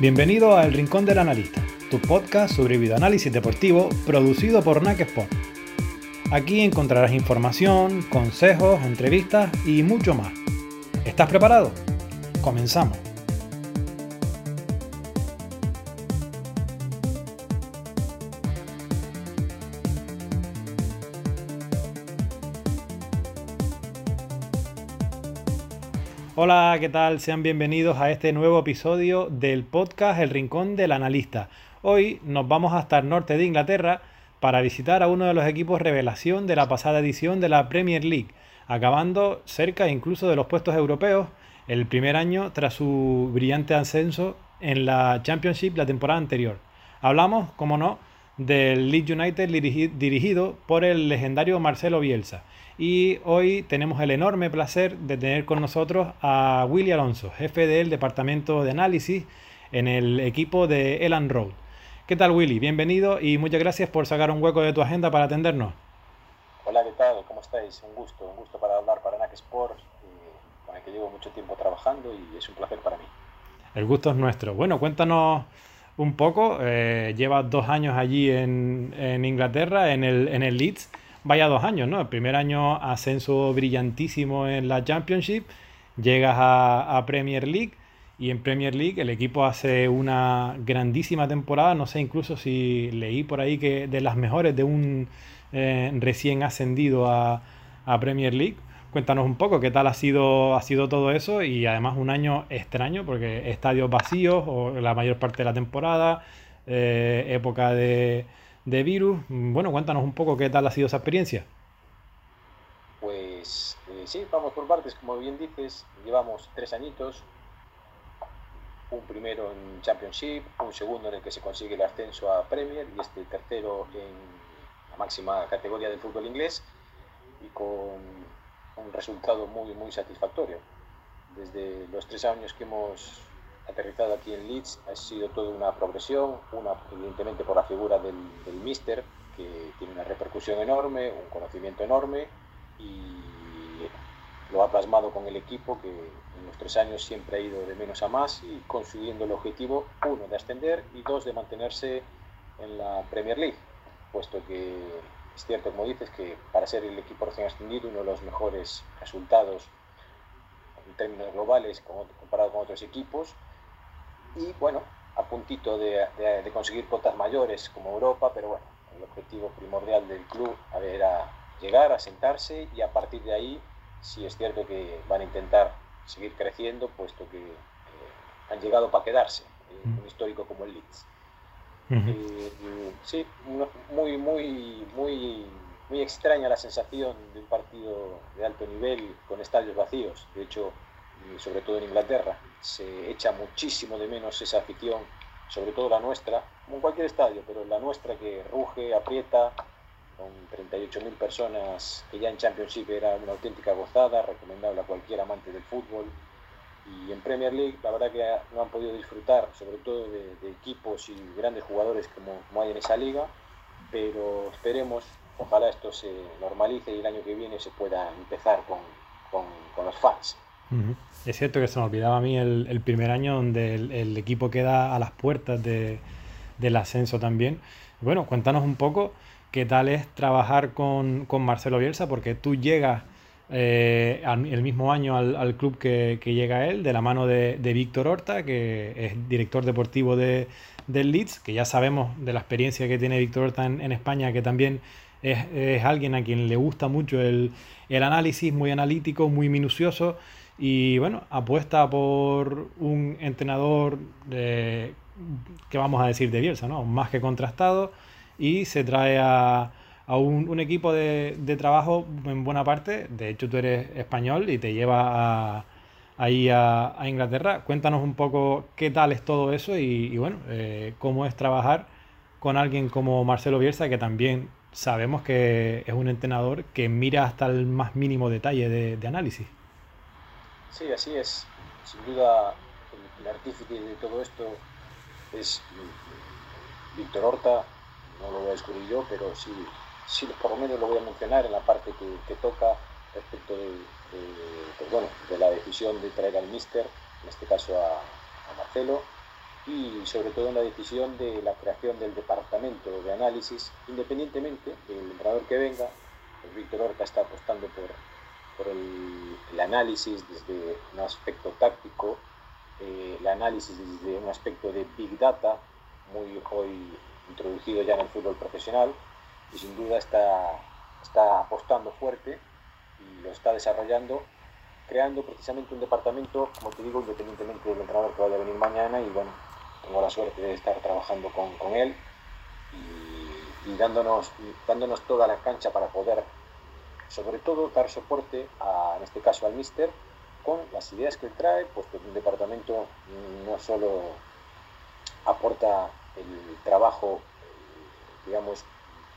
Bienvenido a El Rincón del Analista, tu podcast sobre videoanálisis deportivo producido por NAC Sport. Aquí encontrarás información, consejos, entrevistas y mucho más. ¿Estás preparado? Comenzamos. Hola, ¿qué tal? Sean bienvenidos a este nuevo episodio del podcast El Rincón del Analista. Hoy nos vamos hasta el norte de Inglaterra para visitar a uno de los equipos revelación de la pasada edición de la Premier League, acabando cerca incluso de los puestos europeos el primer año tras su brillante ascenso en la Championship la temporada anterior. Hablamos, como no, del Leeds United dirigido por el legendario Marcelo Bielsa y hoy tenemos el enorme placer de tener con nosotros a Willy Alonso, jefe del departamento de análisis en el equipo de Elan Road. ¿Qué tal Willy? Bienvenido y muchas gracias por sacar un hueco de tu agenda para atendernos. Hola, ¿qué tal? ¿Cómo estáis? Un gusto, un gusto para hablar para NAC Sport, eh, con el que llevo mucho tiempo trabajando y es un placer para mí. El gusto es nuestro. Bueno, cuéntanos un poco. Eh, llevas dos años allí en, Inglaterra, en el, en el Leeds vaya dos años, ¿no? El primer año ascenso brillantísimo en la Championship, llegas a, Premier League y en Premier League el equipo hace una grandísima temporada, no sé incluso si leí por ahí que de las mejores de un eh, recién ascendido a, Premier League. Cuéntanos un poco qué tal ha sido, ha sido todo eso y además un año extraño porque estadios vacíos o la mayor parte de la temporada, eh, época de, de virus. Bueno, cuéntanos un poco qué tal ha sido esa experiencia. Pues eh, sí, vamos por partes, como bien dices, llevamos tres añitos, un primero en Championship, un segundo en el que se consigue el ascenso a Premier y este tercero en la máxima categoría del fútbol inglés y con un resultado muy, muy satisfactorio. Desde los tres años que hemos aterrizado aquí en Leeds ha sido toda una progresión, una evidentemente por la figura del, del Mister, que tiene una repercusión enorme, un conocimiento enorme y lo ha plasmado con el equipo que en los tres años siempre ha ido de menos a más y consiguiendo el objetivo, uno, de ascender y dos, de mantenerse en la Premier League, puesto que es cierto, como dices, que para ser el equipo recién ascendido, uno de los mejores resultados en términos globales comparado con otros equipos, y bueno, a puntito de, conseguir cotas mayores como Europa, pero bueno, el objetivo primordial del club era llegar, a sentarse y a partir de ahí sí es cierto que van a intentar seguir creciendo, puesto que eh, han llegado para quedarse, eh, un histórico como el Leeds. Eh, sí, muy, muy, muy, muy extraña la sensación de un partido de alto nivel con estadios vacíos. De hecho, sobre todo en Inglaterra, se echa muchísimo de menos esa afición, sobre todo la nuestra, como en cualquier estadio, pero la nuestra que ruge, aprieta, con 38.000 personas, que ya en Championship era una auténtica gozada, recomendable a cualquier amante del fútbol. Y en Premier League, la verdad que no han podido disfrutar, sobre todo de, equipos y grandes jugadores como, hay en esa liga, pero esperemos, ojalá esto se normalice y el año que viene se pueda empezar con, con los fans. Es cierto que se me olvidaba a mí el, primer año donde el, equipo queda a las puertas del ascenso también. Bueno, cuéntanos un poco qué tal es trabajar con, Marcelo Bielsa, porque tú llegas eh, el mismo año al, club que, llega él, de la mano de, Víctor Horta, que es director deportivo de, del Leeds, que ya sabemos de la experiencia que tiene Víctor Horta en, España, que también es, alguien a quien le gusta mucho el, el análisis, muy analítico, muy minucioso. Y bueno, apuesta por un entrenador que vamos a decir de Bielsa, ¿no? Más que contrastado y se trae a, a un, equipo de, de, trabajo en buena parte. De hecho, tú eres español y te lleva a, ahí a, Inglaterra. Cuéntanos un poco qué tal es todo eso y, bueno, eh, cómo es trabajar con alguien como Marcelo Bielsa, que también sabemos que es un entrenador que mira hasta el más mínimo detalle de análisis. Sí, así es. Sin duda, el, artífice de todo esto es Víctor Horta. No lo voy a descubrir yo, pero sí, sí, por lo menos lo voy a mencionar en la parte que, toca respecto de, pues bueno, de la decisión de traer al Mister, en este caso a, Marcelo. y sobre todo en la decisión de la creación del departamento de análisis, independientemente del entrenador que venga, pues Víctor Horta está apostando por, por el, análisis desde un aspecto táctico, eh, el análisis desde un aspecto de Big Data, muy hoy introducido ya en el fútbol profesional, y sin duda está, está apostando fuerte y lo está desarrollando, creando precisamente un departamento, como te digo, independientemente del entrenador que vaya a venir mañana, y bueno, tengo la suerte de estar trabajando con, con él y, y, dándonos, dándonos toda la cancha para poder, sobre todo, dar soporte, a, en este caso al míster, con las ideas que él trae, puesto un departamento no solo aporta el trabajo, digamos,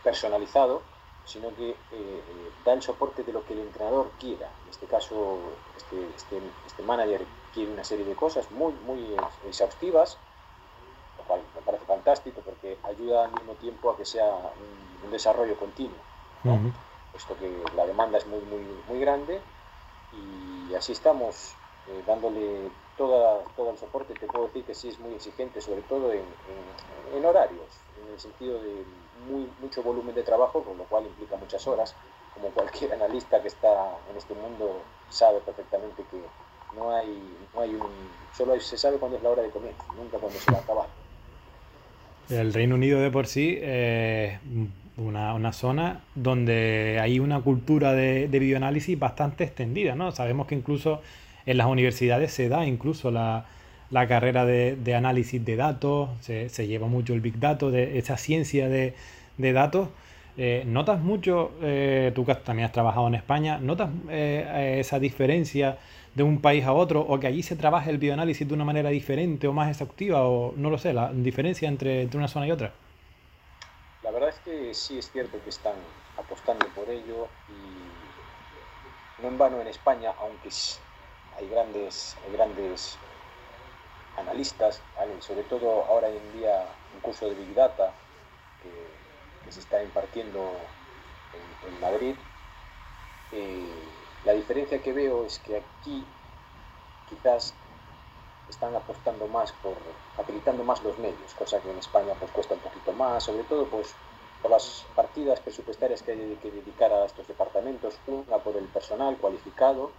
personalizado, sino que eh, eh, da el soporte de lo que el entrenador quiera. En este caso, este, este, este manager quiere una serie de cosas muy, muy exhaustivas, lo cual me parece fantástico porque ayuda al mismo tiempo a que sea un, desarrollo continuo, puesto que la demanda es muy, muy, muy grande y así estamos eh, dándole toda, todo el soporte. Te puedo decir que sí es muy exigente, sobre todo en, en, horarios, en el sentido de muy, mucho volumen de trabajo, con lo cual implica muchas horas. Como cualquier analista que está en este mundo sabe perfectamente que no hay, no hay un, solo se sabe cuándo es la hora de comienzo, nunca cuándo se va a acabar. El Reino Unido de por sí es una, una, zona donde hay una cultura de, de, bioanálisis bastante extendida, ¿no? Sabemos que incluso en las universidades se da incluso la, la carrera de, de, análisis de datos, se, se, lleva mucho el Big Data, de esa ciencia de, de datos. Eh, ¿Notas mucho, eh, tú también has trabajado en España, notas eh, esa diferencia de un país a otro o que allí se trabaja el bioanálisis de una manera diferente o más exhaustiva o no lo sé, la diferencia entre, entre una zona y otra? Que sí es cierto que están apostando por ello y no en vano en España, aunque hay grandes, hay grandes analistas, sobre todo ahora en día un curso de Big Data que, se está impartiendo en, en Madrid. Eh, la diferencia que veo es que aquí quizás están apostando más por, habilitando más los medios, cosa que en España pues cuesta un poquito más, sobre todo pues por las partidas presupuestarias que hay que dedicar a estos departamentos, una por el personal cualificado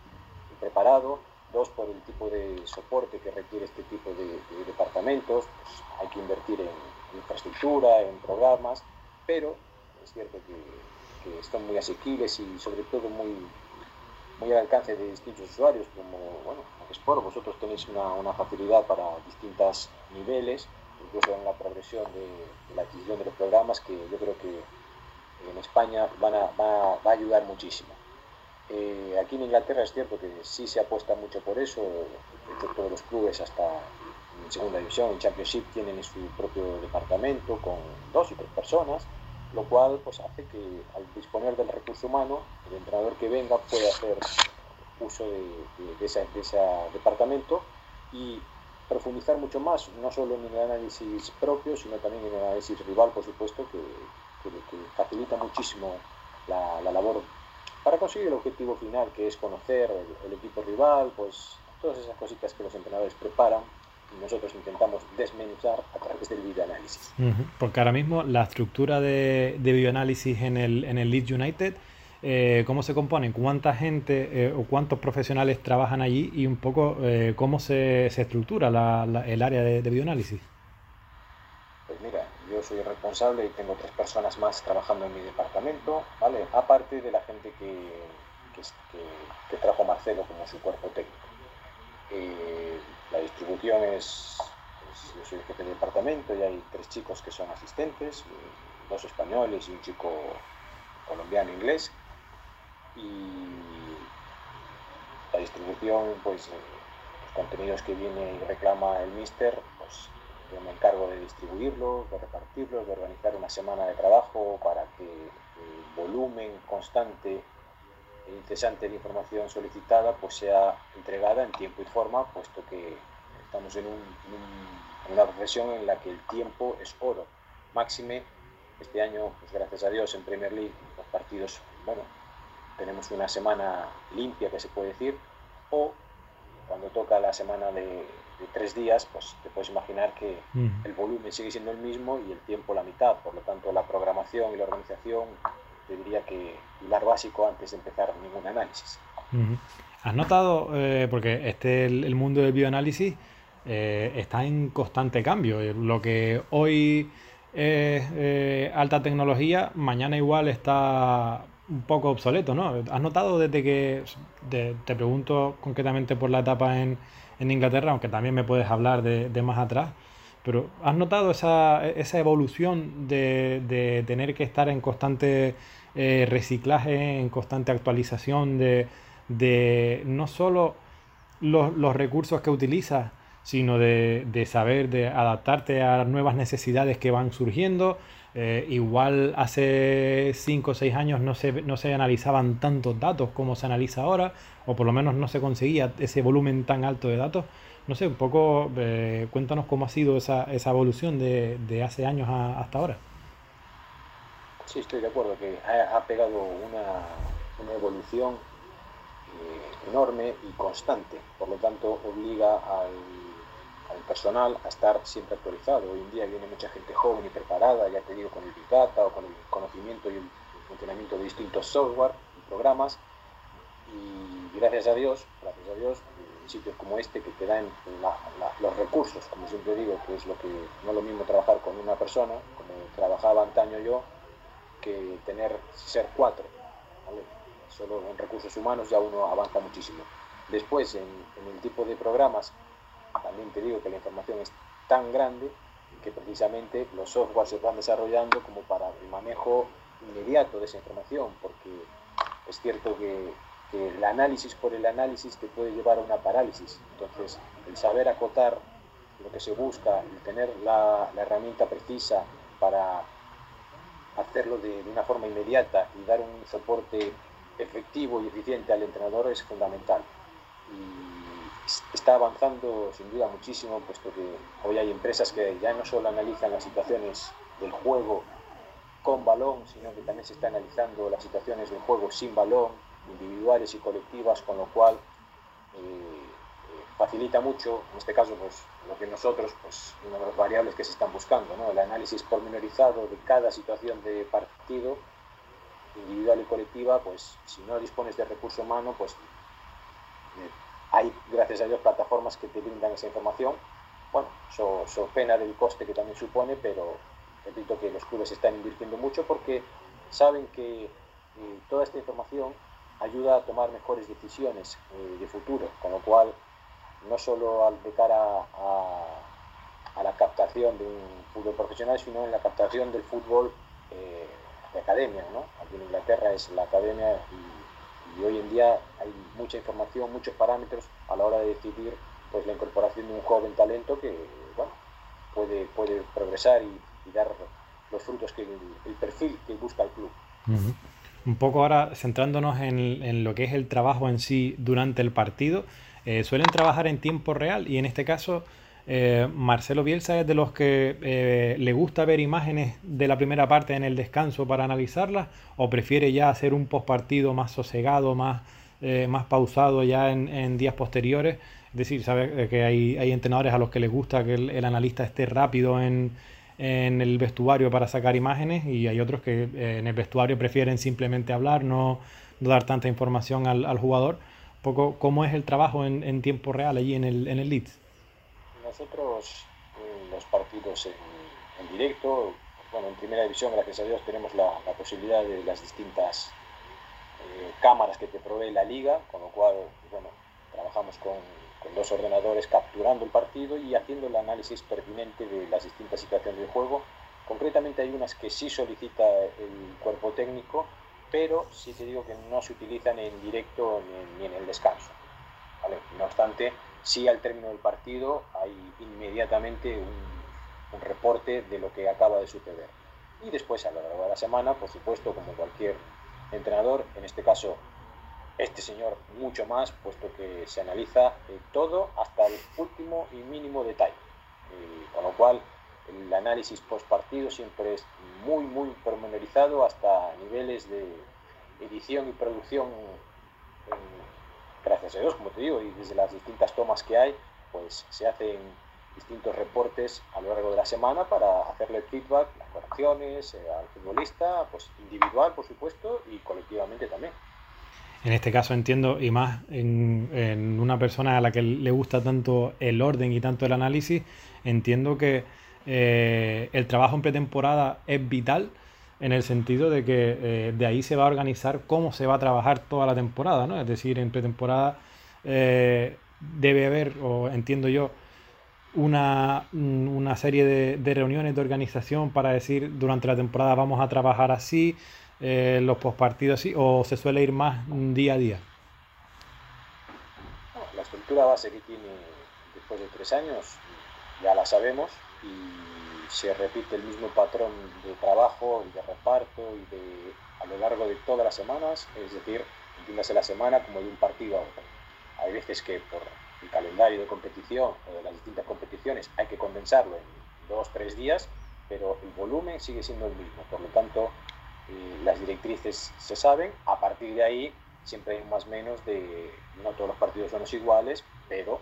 y preparado, dos por el tipo de soporte que requiere este tipo de, departamentos, pues hay que invertir en infraestructura, en programas, pero es cierto que, que están muy asequibles y sobre todo muy, muy al alcance de distintos usuarios, como bueno, Sport, vosotros tenéis una, una, facilidad para distintos niveles, incluso en la progresión de, de, la adquisición de los programas, que yo creo que en España van a, va, va a ayudar muchísimo. Eh, aquí en Inglaterra es cierto que sí se apuesta mucho por eso, de hecho todos los clubes hasta en segunda división, en Championship, tienen su propio departamento con dos y tres personas, lo cual pues, hace que al disponer del recurso humano, el entrenador que venga pueda hacer uso de, de, de, ese, de departamento y profundizar mucho más, no solo en el análisis propio, sino también en el análisis rival, por supuesto, que, que, que facilita muchísimo la, la labor para conseguir el objetivo final, que es conocer el, el, equipo rival, pues todas esas cositas que los entrenadores preparan y nosotros intentamos desmenuzar a través del videoanálisis. Porque ahora mismo la estructura de, de bioanálisis en el, en el Leeds United, eh, ¿cómo se compone? ¿Cuánta gente eh, o cuántos profesionales trabajan allí? Y un poco eh, cómo se, se estructura la, la, el área de, de bioanálisis. Pues mira, yo soy responsable y tengo tres personas más trabajando en mi departamento, ¿vale? Aparte de la gente que, que, que, que trajo Marcelo como su cuerpo técnico. Eh, la distribución es, yo soy el jefe de departamento y hay tres chicos que son asistentes, eh, dos españoles y un chico colombiano inglés. Y la distribución, pues eh, los contenidos que viene y reclama el mister, pues yo me encargo de distribuirlos, de repartirlos, de organizar una semana de trabajo para que el volumen constante e incesante de información solicitada pues sea entregada en tiempo y forma, puesto que estamos en, un, una profesión en la que el tiempo es oro. Máxime, este año, pues gracias a Dios, en Premier League los partidos, bueno, tenemos una semana limpia, que se puede decir, o cuando toca la semana de, tres días, pues te puedes imaginar que el volumen sigue siendo el mismo y el tiempo la mitad. Por lo tanto, la programación y la organización, te diría que pilar básico antes de empezar ningún análisis. ¿Has notado, eh, porque este el, mundo del bioanálisis eh, está en constante cambio? Eh, lo que hoy es alta tecnología, mañana igual está un poco obsoleto, ¿no? ¿Has notado desde que, te pregunto concretamente por la etapa en, en, Inglaterra, aunque también me puedes hablar de, más atrás, pero ¿has notado esa, esa evolución de, de, tener que estar en constante eh, reciclaje, en constante actualización de, de no solo los, los recursos que utilizas, sino de, de, saber, de adaptarte a nuevas necesidades que van surgiendo, eh, igual hace 5 o 6 años no se, no se analizaban tantos datos como se analiza ahora, o por lo menos no se conseguía ese volumen tan alto de datos. No sé, un poco eh, cuéntanos cómo ha sido esa, esa evolución de, de, hace años hasta ahora. Sí, estoy de acuerdo, que ha, pegado una, una evolución eh, enorme y constante, por lo tanto obliga al al personal a estar siempre actualizado. Hoy en día viene mucha gente joven y preparada, ya te digo, con el Big Data o con el conocimiento y el funcionamiento de distintos software y programas. Y gracias a Dios, gracias a Dios, sitios como este que te dan los recursos, como siempre digo, que es lo que no es lo mismo trabajar con una persona, como trabajaba antaño yo, que tener ser cuatro. Solo en recursos humanos ya uno avanza muchísimo. Después, en el tipo de programas también te digo que la información es tan grande que precisamente los softwares se van desarrollando como para el manejo inmediato de esa información, porque es cierto que, el análisis por el análisis te puede llevar a una parálisis. Entonces, el saber acotar lo que se busca, el tener la, herramienta precisa para hacerlo de, una forma inmediata y dar un soporte efectivo y eficiente al entrenador es fundamental. Está avanzando sin duda muchísimo, puesto que hoy hay empresas que ya no solo analizan las situaciones del juego con balón, sino que también se está analizando las situaciones del juego sin balón, individuales y colectivas, con lo cual eh, eh, facilita mucho, en este caso, pues lo que nosotros, pues una de las variables que se están buscando, ¿no? el análisis pormenorizado de cada situación de partido, individual y colectiva, pues si no dispones de recurso humano, pues hay, gracias a Dios, plataformas que te brindan esa información. Bueno, so, pena del coste que también supone, pero repito que los clubes están invirtiendo mucho porque saben que eh, toda esta información ayuda a tomar mejores decisiones eh, de futuro, con lo cual no solo al, de cara a, a, la captación de un fútbol profesional, sino en la captación del fútbol eh, de academia. ¿no? Aquí en Inglaterra es la academia y y hoy en día hay mucha información, muchos parámetros a la hora de decidir pues, la incorporación de un joven talento que bueno, puede, puede progresar y, dar los frutos que el, perfil que busca el club. Un poco ahora centrándonos en, en, lo que es el trabajo en sí durante el partido, eh, suelen trabajar en tiempo real y en este caso eh, Marcelo Bielsa es de los que eh, le gusta ver imágenes de la primera parte en el descanso para analizarlas o prefiere ya hacer un postpartido más sosegado, más, eh, más pausado ya en, días posteriores. Es decir, sabe que hay, hay, entrenadores a los que les gusta que el, analista esté rápido en, en, el vestuario para sacar imágenes y hay otros que en el vestuario prefieren simplemente hablar, no, dar tanta información al, jugador. Cómo es el trabajo en, en tiempo real allí en el, en el Leeds nosotros los partidos en, directo, bueno, en primera división, gracias a Dios, tenemos la, posibilidad de las distintas eh, cámaras que te provee la liga, con lo cual, bueno, trabajamos con, con, dos ordenadores capturando el partido y haciendo el análisis pertinente de las distintas situaciones del juego. Concretamente hay unas que sí solicita el cuerpo técnico, pero sí te digo que no se utilizan en directo ni, ni en el descanso. ¿vale? No obstante, sí al término del partido hay inmediatamente un, reporte de lo que acaba de suceder. Y después a lo largo de la semana, por supuesto, como cualquier entrenador, en este caso este señor mucho más, puesto que se analiza eh, todo hasta el último y mínimo detalle. Eh, con lo cual el análisis post partido siempre es muy, muy pormenorizado hasta niveles de edición y producción gracias a Dios, como te digo, y desde las distintas tomas que hay, pues se hacen distintos reportes a lo largo de la semana para hacerle feedback, las correcciones eh, al futbolista, pues individual, por supuesto, y colectivamente también. En este caso entiendo, y más en, una persona a la que le gusta tanto el orden y tanto el análisis, entiendo que eh, el trabajo en pretemporada es vital en el sentido de que eh, de ahí se va a organizar cómo se va a trabajar toda la temporada, ¿no? Es decir, en pretemporada eh, debe haber, o entiendo yo, una, serie de, de, reuniones de organización para decir durante la temporada vamos a trabajar así, eh, los postpartidos así, o se suele ir más día a día? La estructura base que tiene después de tres años ya la sabemos y se repite el mismo patrón de trabajo y de reparto y de a lo largo de todas las semanas, es decir, entiéndase la semana como de un partido a otro. Hay veces que por el calendario de competición o de las distintas competiciones hay que condensarlo en dos, tres días, pero el volumen sigue siendo el mismo. Por lo tanto, las directrices se saben, a partir de ahí siempre hay más o menos de, no todos los partidos son iguales, pero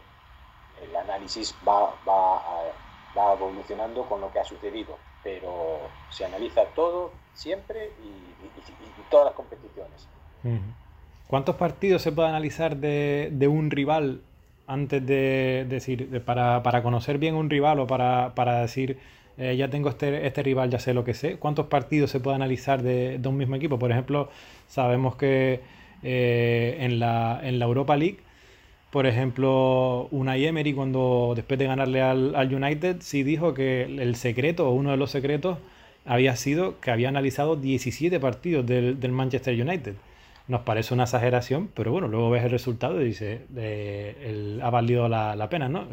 el análisis va, va, va evolucionando con lo que ha sucedido, pero se analiza todo siempre y, todas las competiciones. ¿Cuántos partidos se puede analizar de, de un rival antes de decir, para, para, conocer bien un rival o para, para decir eh, ya tengo este, este rival, ya sé lo que sé. ¿Cuántos partidos se puede analizar de, un mismo equipo? Por ejemplo, sabemos que eh, en, la, en la Europa League, por ejemplo, Unai Emery, cuando después de ganarle al, United, sí dijo que el secreto, o uno de los secretos, había sido que había analizado 17 partidos del, Manchester United. Nos parece una exageración, pero bueno, luego ves el resultado y dice, eh, ha valido la, la pena, ¿no?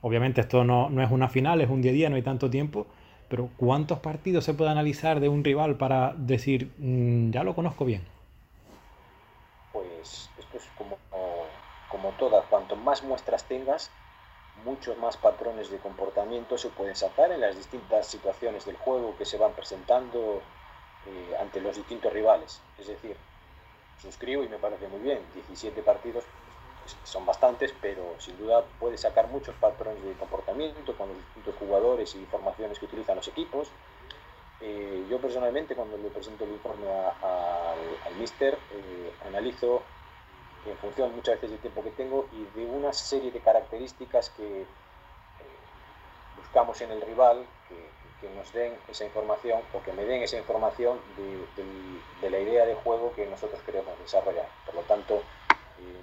Obviamente esto no, es una final, es un día a día, no hay tanto tiempo, pero ¿cuántos partidos se puede analizar de un rival para decir, mm, ya lo conozco bien? Pues como todas, cuanto más muestras tengas, muchos más patrones de comportamiento se pueden sacar en las distintas situaciones del juego que se van presentando eh, ante los distintos rivales. Es decir, suscribo y me parece muy bien, 17 partidos son bastantes, pero sin duda puede sacar muchos patrones de comportamiento con los distintos jugadores y formaciones que utilizan los equipos. Eh, yo personalmente cuando le presento el informe al mister eh, analizo en función muchas veces del tiempo que tengo y de una serie de características que eh, buscamos en el rival que, nos den esa información o que me den esa información de la idea de juego que nosotros queremos desarrollar. Por lo tanto,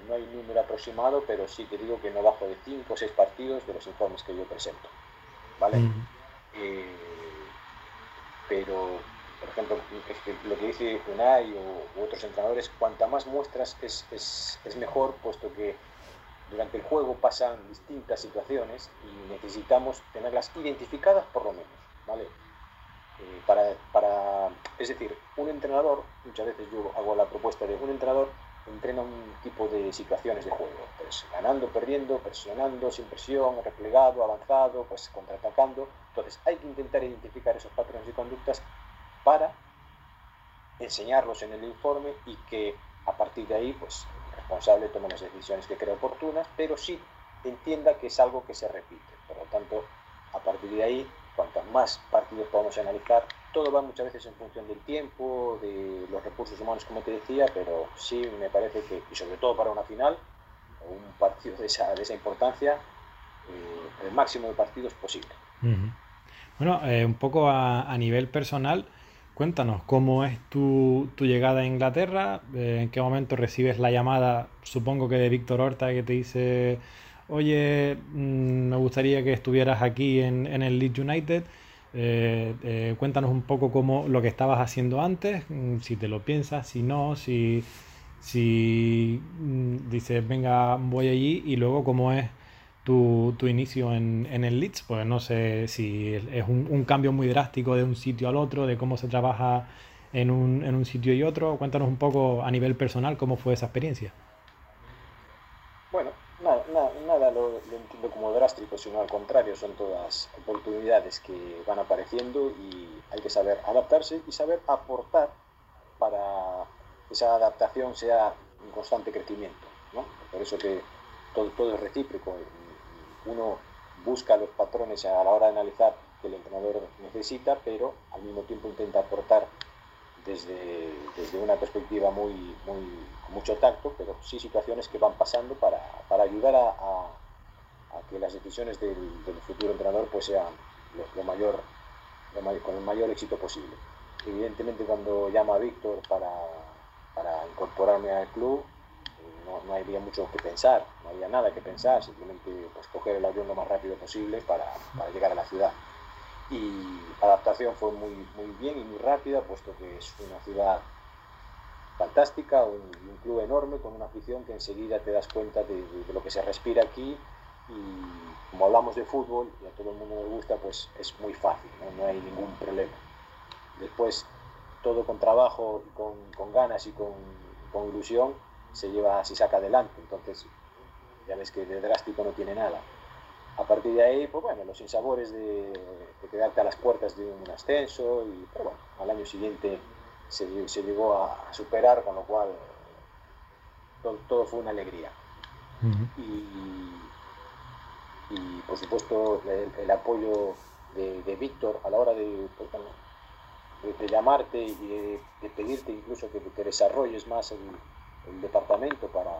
no hay número aproximado, pero sí te digo que no bajo de 5 o 6 partidos de los informes que yo presento. ¿Vale? Eh, pero, por ejemplo, lo que dice Unai u otros entrenadores, cuanta más muestras es, es, es, mejor, puesto que durante el juego pasan distintas situaciones y necesitamos tenerlas identificadas por lo menos. ¿vale? Eh, para, para, es decir, un entrenador, muchas veces yo hago la propuesta de un entrenador, entrena un tipo de situaciones de juego, pues ganando, perdiendo, presionando, sin presión, replegado, avanzado, pues contraatacando. Entonces hay que intentar identificar esos patrones de conductas para enseñarlos en el informe y que a partir de ahí, pues el responsable tome las decisiones que crea oportunas, pero sí entienda que es algo que se repite. Por lo tanto, a partir de ahí, cuantos más partidos podamos analizar, todo va muchas veces en función del tiempo, de los recursos humanos, como te decía, pero sí me parece que, y sobre todo para una final, un partido de esa, de esa importancia, eh, el máximo de partidos posible. Bueno, eh, un poco a, nivel personal, cuéntanos cómo es tu, tu llegada a Inglaterra, eh, en qué momento recibes la llamada, supongo que de Víctor Horta, que te dice, oye, mm, me gustaría que estuvieras aquí en, en el Leeds United. Eh, eh, cuéntanos un poco cómo lo que estabas haciendo antes, mm, si te lo piensas, si no, si, si mm, dices, venga, voy allí, y luego cómo es tu, tu inicio en, en, el Leeds, pues no sé si es un, un, cambio muy drástico de un sitio al otro, de cómo se trabaja en un, en un sitio y otro. Cuéntanos un poco a nivel personal cómo fue esa experiencia. Bueno, nada, nada, nada lo, lo, entiendo como drástico, sino al contrario, son todas oportunidades que van apareciendo y hay que saber adaptarse y saber aportar para que esa adaptación sea un constante crecimiento. Por eso que todo, todo es recíproco. Uno busca los patrones a la hora de analizar que el entrenador necesita, pero al mismo tiempo intenta aportar desde, desde una perspectiva muy, muy, con mucho tacto, pero sí situaciones que van pasando para, para ayudar a, a, que las decisiones del, futuro entrenador pues sean lo, mayor, lo con el mayor éxito posible. Evidentemente cuando llama a Víctor para, para incorporarme al club, no, no, había mucho que pensar, no había nada que pensar, simplemente pues, coger el avión lo más rápido posible para, para llegar a la ciudad. Y la adaptación fue muy, muy bien y muy rápida, puesto que es una ciudad fantástica, un, un club enorme con una afición que enseguida te das cuenta de, lo que se respira aquí. Y como hablamos de fútbol y a todo el mundo le gusta, pues es muy fácil, no, no hay ningún problema. Después, todo con trabajo, con, con ganas y con, con, ilusión, se lleva, se saca adelante, entonces ya ves que de drástico no tiene nada a partir de ahí, pues bueno, los insabores de, de quedarte a las puertas de un ascenso, y, pero bueno, al año siguiente se, se llegó a, a, superar, con lo cual todo, todo fue una alegría. Uh -huh. y, y, por supuesto el, el apoyo de, de, Víctor a la hora de, pues, de, de llamarte y de, de, pedirte incluso que, que desarrolles más el, el, departamento para,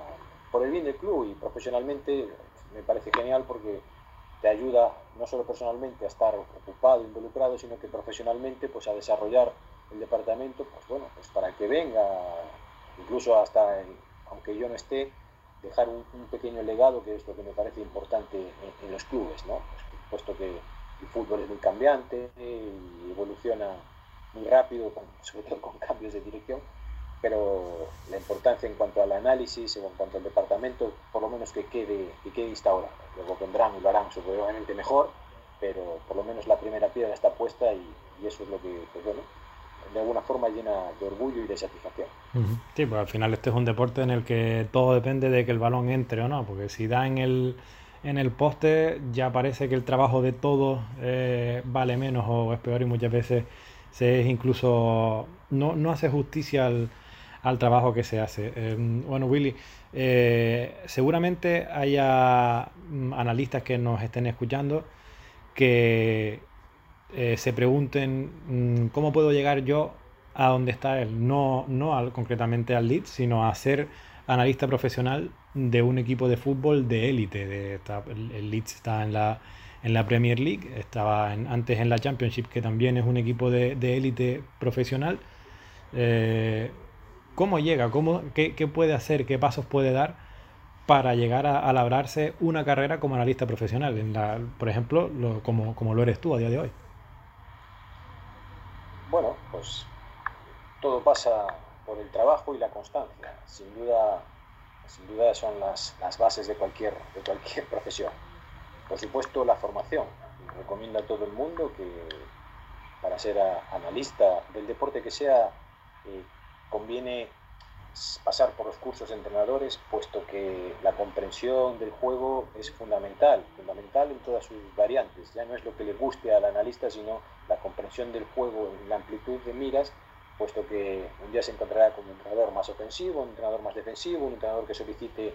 por el bien del club y profesionalmente me parece genial porque te ayuda no solo personalmente a estar ocupado, involucrado, sino que profesionalmente pues a desarrollar el departamento, pues bueno, pues para que venga, incluso hasta, el, aunque yo no esté, dejar un, un, pequeño legado, que es lo que me parece importante en, en los clubes, ¿no? Pues, puesto que el fútbol es muy cambiante y evoluciona muy rápido, con, sobre todo con cambios de dirección, pero la importancia en cuanto al análisis, en cuanto al departamento, por lo menos que quede, que quede instaurado. Luego vendrán y lo harán seguramente mejor, pero por lo menos la primera piedra está puesta y, y eso es lo que, pues bueno, de alguna forma llena de orgullo y de satisfacción. Sí, pues al final este es un deporte en el que todo depende de que el balón entre o no, porque si da en el, en el poste ya parece que el trabajo de todos eh, vale menos o es peor y muchas veces se es incluso no, no hace justicia al, al trabajo que se hace. Eh, bueno, Willy, eh, seguramente haya mm, analistas que nos estén escuchando que eh, se pregunten mm, cómo puedo llegar yo a donde está él, no, no al, concretamente al Leeds, sino a ser analista profesional de un equipo de fútbol de élite. El Leeds está en la, en la Premier League, estaba antes en la Championship, que también es un equipo de élite profesional. Eh, ¿Cómo llega? ¿Cómo, qué, qué, puede hacer? ¿Qué pasos puede dar para llegar a, a labrarse una carrera como analista profesional? En la, por ejemplo, lo, como, como lo eres tú a día de hoy. Bueno, pues todo pasa por el trabajo y la constancia. Sin duda, sin duda son las, las bases de cualquier, de cualquier profesión. Por supuesto, la formación. Recomiendo a todo el mundo que para ser analista del deporte que sea, eh, conviene pasar por los cursos de entrenadores, puesto que la comprensión del juego es fundamental, fundamental en todas sus variantes. Ya no es lo que le guste al analista, sino la comprensión del juego en la amplitud de miras, puesto que un día se encontrará con un entrenador más ofensivo, un entrenador más defensivo, un entrenador que solicite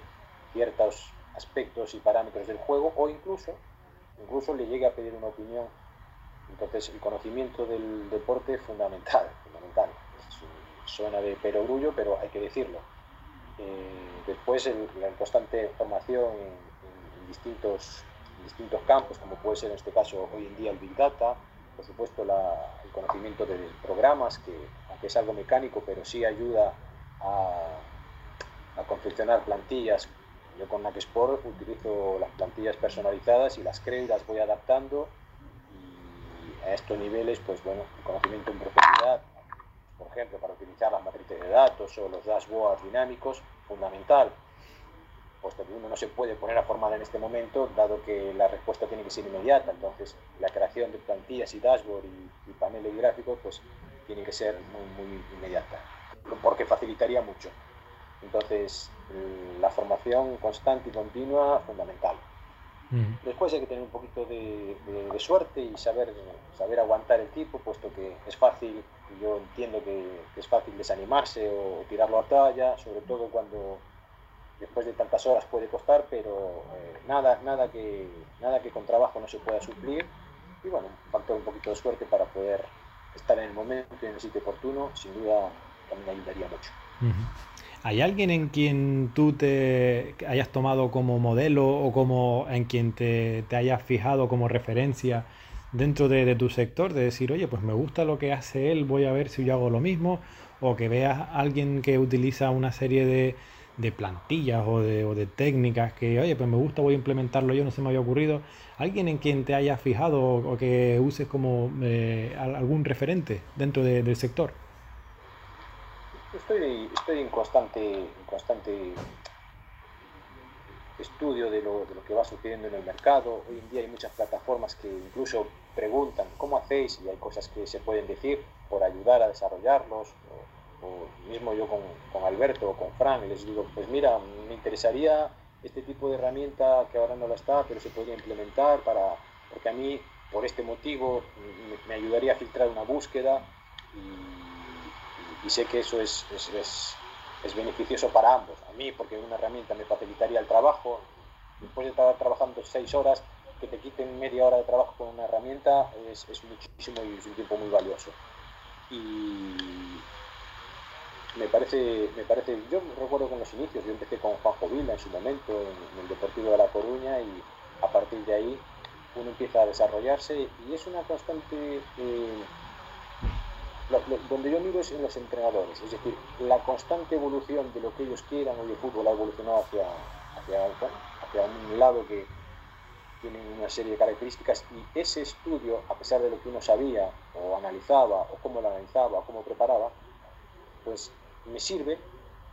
ciertos aspectos y parámetros del juego, o incluso, incluso le llegue a pedir una opinión. Entonces, el conocimiento del deporte es fundamental, fundamental suena de perogrullo, pero hay que decirlo. Eh, después el, la constante formación en, en, distintos, en, distintos, campos, como puede ser en este caso hoy en día el Big Data, por supuesto la, el conocimiento de programas, que aunque es algo mecánico, pero sí ayuda a, a confeccionar plantillas. Yo con Sport utilizo las plantillas personalizadas y las creo y las voy adaptando y a estos niveles, pues bueno, el conocimiento en profundidad por ejemplo, para utilizar las matrices de datos o los dashboards dinámicos, fundamental, puesto que uno no se puede poner a formar en este momento, dado que la respuesta tiene que ser inmediata. Entonces, la creación de plantillas y dashboard y, y paneles gráficos, pues tiene que ser muy, muy inmediata, porque facilitaría mucho. Entonces, la formación constante y continua, fundamental. Después hay que tener un poquito de, de, de, suerte y saber, saber aguantar el tipo, puesto que es fácil, yo entiendo que, que, es fácil desanimarse o tirarlo a talla, sobre todo cuando, después de tantas horas puede costar, pero eh, nada, nada, que, nada que con trabajo no se pueda suplir. Y bueno, un factor un poquito de suerte para poder estar en el momento y en el sitio oportuno, sin duda también ayudaría mucho. ¿Hay alguien en quien tú te hayas tomado como modelo o como en quien te, te hayas fijado como referencia dentro de, de, tu sector? De decir, oye, pues me gusta lo que hace él, voy a ver si yo hago lo mismo. O que veas a alguien que utiliza una serie de, de plantillas o de, o de, técnicas que, oye, pues me gusta, voy a implementarlo yo, no se me había ocurrido. ¿Alguien en quien te hayas fijado o, que uses como eh, algún referente dentro de, del sector? Estoy, estoy en constante, constante estudio de lo, de lo, que va sucediendo en el mercado. Hoy en día hay muchas plataformas que incluso preguntan cómo hacéis y hay cosas que se pueden decir por ayudar a desarrollarlos. O, o mismo yo con, con, Alberto o con Fran les digo, pues mira, me interesaría este tipo de herramienta que ahora no la está, pero se podría implementar para, porque a mí por este motivo me, ayudaría a filtrar una búsqueda y, sé que eso es, es, es es beneficioso para ambos. A mí, porque una herramienta me facilitaría el trabajo. Después de estar trabajando seis horas, que te quiten media hora de trabajo con una herramienta es, es muchísimo y es un tiempo muy valioso. Y me parece, me parece, yo recuerdo con los inicios, yo empecé con Juanjo Vila en su momento en, el Deportivo de La Coruña y a partir de ahí uno empieza a desarrollarse y es una constante eh, donde yo miro es en los entrenadores, es decir, la constante evolución de lo que ellos quieran, hoy el fútbol ha evolucionado hacia, hacia, hacia un lado que tiene una serie de características y ese estudio, a pesar de lo que uno sabía o analizaba o cómo lo analizaba o cómo preparaba, pues me sirve,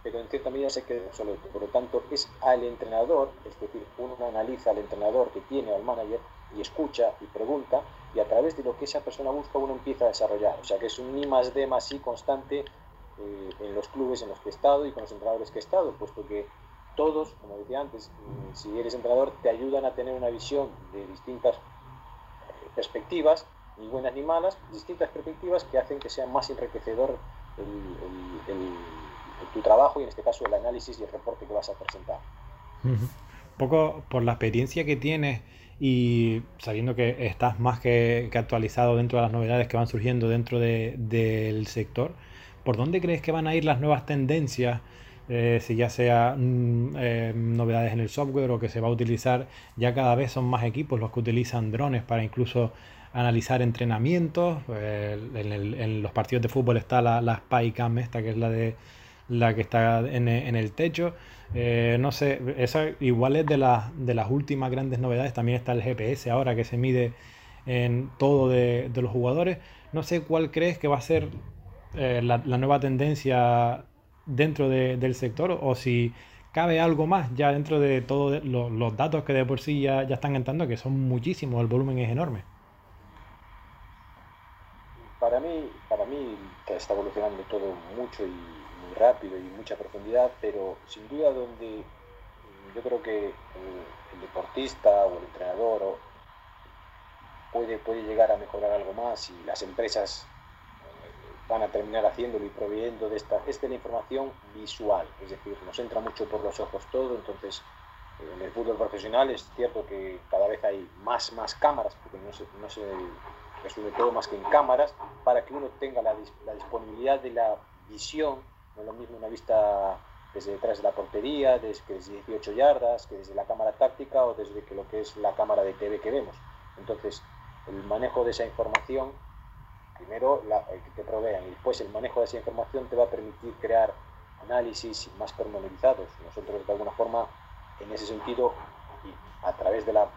pero en cierta medida se queda obsoleto. Por lo tanto, es al entrenador, es decir, uno analiza al entrenador que tiene al manager y escucha y pregunta y a través de lo que esa persona busca uno empieza a desarrollar. O sea que es un I más D más I constante eh, en los clubes en los que he estado y con los entrenadores que he estado, puesto que todos, como decía antes, mm, si eres entrenador, te ayudan a tener una visión de distintas eh, perspectivas, ni buenas ni malas, distintas perspectivas que hacen que sea más enriquecedor el, tu trabajo y en este caso el análisis y el reporte que vas a presentar. Un poco por la experiencia que tienes y sabiendo que estás más que, actualizado dentro de las novedades que van surgiendo dentro de, del sector, ¿por dónde crees que van a ir las nuevas tendencias? Eh, si ya sea mm, eh, novedades en el software o que se va a utilizar, ya cada vez son más equipos los que utilizan drones para incluso analizar entrenamientos. Eh, en, el, en, los partidos de fútbol está la, la Spycam esta que es la de la que está en, en el techo. Eh, no sé, esa igual es de, la, de las últimas grandes novedades. También está el GPS ahora que se mide en todo de, de los jugadores. No sé cuál crees que va a ser eh, la, la, nueva tendencia dentro de, del sector o si cabe algo más ya dentro de todos lo, los datos que de por sí ya, ya están entrando, que son muchísimos, el volumen es enorme. Para mí, para mí está evolucionando todo mucho y rápido y mucha profundidad, pero sin duda donde yo creo que el, el deportista o el entrenador o puede, puede llegar a mejorar algo más y las empresas van a terminar haciéndolo y proveyendo de esta, es la información visual, es decir, nos entra mucho por los ojos todo, entonces en el fútbol profesional es cierto que cada vez hay más, más cámaras, porque no se, no se resume todo más que en cámaras, para que uno tenga la, la disponibilidad de la visión no es lo mismo una vista desde detrás de la portería, desde, desde 18 yardas, que desde la cámara táctica o desde que lo que es la cámara de TV que vemos. Entonces, el manejo de esa información, primero el que te provean y después el manejo de esa información te va a permitir crear análisis más pormenorizados. Nosotros, de alguna forma, en ese sentido, y a través de, la,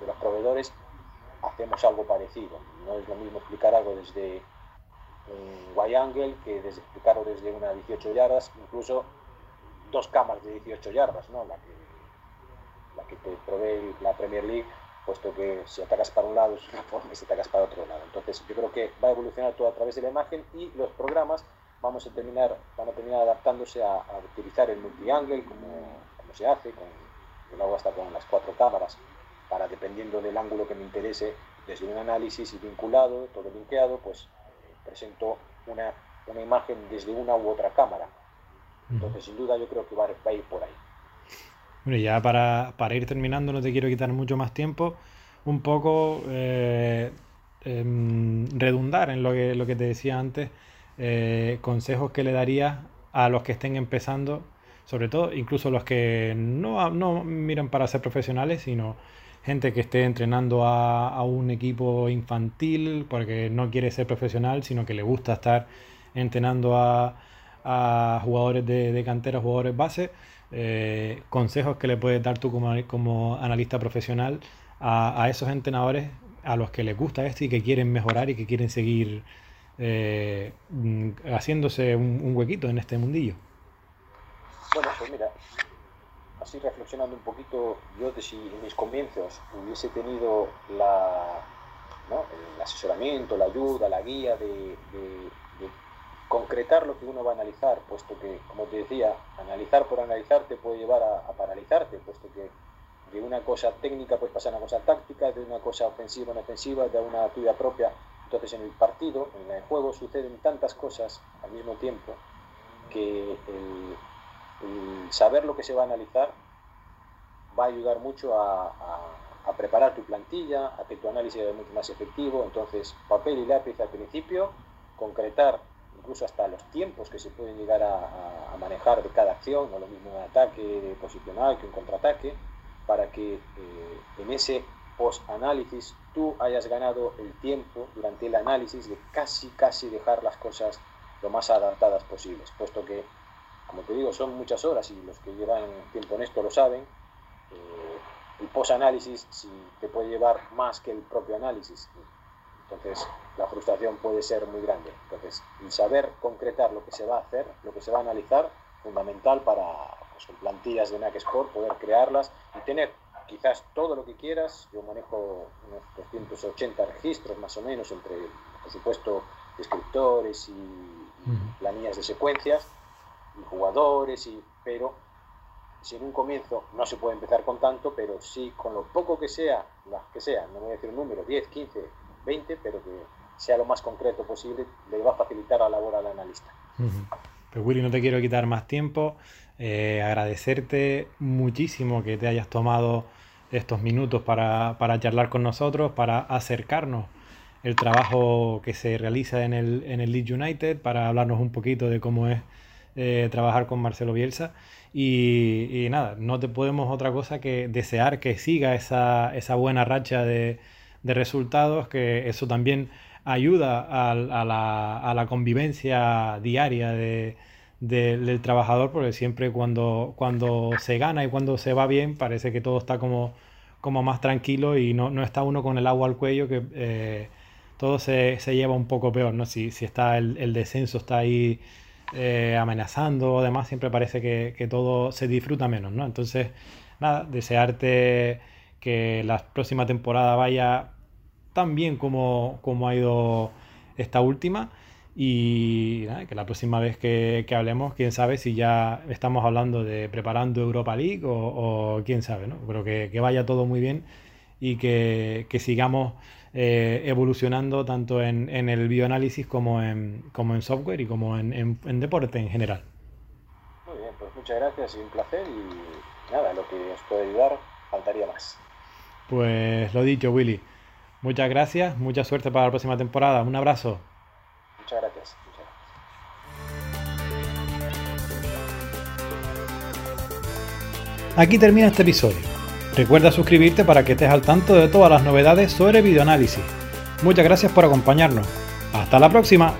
de los proveedores, hacemos algo parecido. No es lo mismo explicar algo desde un wide angle que desde, explicarlo desde una 18 yardas, incluso dos cámaras de 18 yardas, ¿no? la, que, la que te provee la Premier League, puesto que si atacas para un lado es una forma y si atacas para otro lado. Entonces yo creo que va a evolucionar todo a través de la imagen y los programas vamos a terminar, van a terminar adaptándose a, a utilizar el multi-angle como, como, se hace, con, yo lo hago hasta con las cuatro cámaras, para dependiendo del ángulo que me interese, desde un análisis y vinculado, todo linkeado, pues presento una, una, imagen desde una u otra cámara. Entonces, sin duda, yo creo que va, a ir por ahí. Bueno, ya para, ir terminando, no te quiero quitar mucho más tiempo, un poco eh, em, redundar en lo que, lo que te decía antes, eh, consejos que le darías a los que estén empezando, sobre todo incluso los que no, no miran para ser profesionales, sino gente que esté entrenando a, un equipo infantil porque no quiere ser profesional, sino que le gusta estar entrenando a, jugadores de, cantera, jugadores base. Eh, consejos que le puedes dar tú como, como analista profesional a, esos entrenadores a los que les gusta esto y que quieren mejorar y que quieren seguir eh, mm, haciéndose un, huequito en este mundillo. Bueno, pues así reflexionando un poquito, yo de si en mis comienzos hubiese tenido la, el asesoramiento, la ayuda, la guía de, concretar lo que uno va a analizar, puesto que, como te decía, analizar por analizar te puede llevar a, paralizarte, puesto que de una cosa técnica pues pasa a una cosa táctica, de una cosa ofensiva a una ofensiva, de una tuya propia. Entonces en el partido, en el juego, suceden tantas cosas al mismo tiempo que el, saber lo que se va a analizar va a ayudar mucho a, preparar tu plantilla, a que tu análisis sea mucho más efectivo. Entonces, papel y lápiz al principio, concretar incluso hasta los tiempos que se pueden llegar a, manejar de cada acción, no lo mismo un ataque posicional que un contraataque, para que eh, en ese post-análisis tú hayas ganado el tiempo durante el análisis de casi, casi dejar las cosas lo más adaptadas posibles, puesto que como te digo, son muchas horas y los que llevan tiempo en esto lo saben. Eh, el post-análisis si te puede llevar más que el propio análisis. Entonces, la frustración puede ser muy grande. Entonces, el saber concretar lo que se va a hacer, lo que se va a analizar, fundamental para, pues, con plantillas de NAC Sport, poder crearlas y tener quizás todo lo que quieras. Yo manejo unos 280 registros más o menos entre, por supuesto, descriptores y planillas de secuencias y jugadores, y, pero si en un comienzo no se puede empezar con tanto, pero sí con lo poco que sea, las que sea, no voy a decir un número, 10, 15, 20, pero que sea lo más concreto posible, le va a facilitar la labor al analista. Pues Willy, no te quiero quitar más tiempo, eh, agradecerte muchísimo que te hayas tomado estos minutos para, para, charlar con nosotros, para acercarnos el trabajo que se realiza en el, en el Leeds United, para hablarnos un poquito de cómo es eh, trabajar con Marcelo Bielsa. Y, nada, no te podemos otra cosa que desear que siga esa, esa buena racha de, resultados, que eso también ayuda a, la, a la, convivencia diaria de, del trabajador, porque siempre cuando, cuando se gana y cuando se va bien, parece que todo está como, como más tranquilo y no, no está uno con el agua al cuello, que eh, todo se, se, lleva un poco peor, ¿no? Si, si está el descenso está ahí eh, amenazando, además siempre parece que, todo se disfruta menos, ¿no? Entonces, nada, desearte que la próxima temporada vaya tan bien como, como ha ido esta última y que la próxima vez que, hablemos, quién sabe si ya estamos hablando de preparando Europa League o, quién sabe, ¿no? Pero que, que, vaya todo muy bien y que, que sigamos eh, evolucionando tanto en, en, el bioanálisis como en, como en software y como en, en, deporte en general. Muy bien, pues muchas gracias y un placer y nada, lo que os puedo ayudar faltaría más. Pues lo dicho, Willy. Muchas gracias, mucha suerte para la próxima temporada. Un abrazo. Muchas gracias. Aquí termina este episodio. Recuerda suscribirte para que estés al tanto de todas las novedades sobre videoanálisis. Muchas gracias por acompañarnos. Hasta la próxima.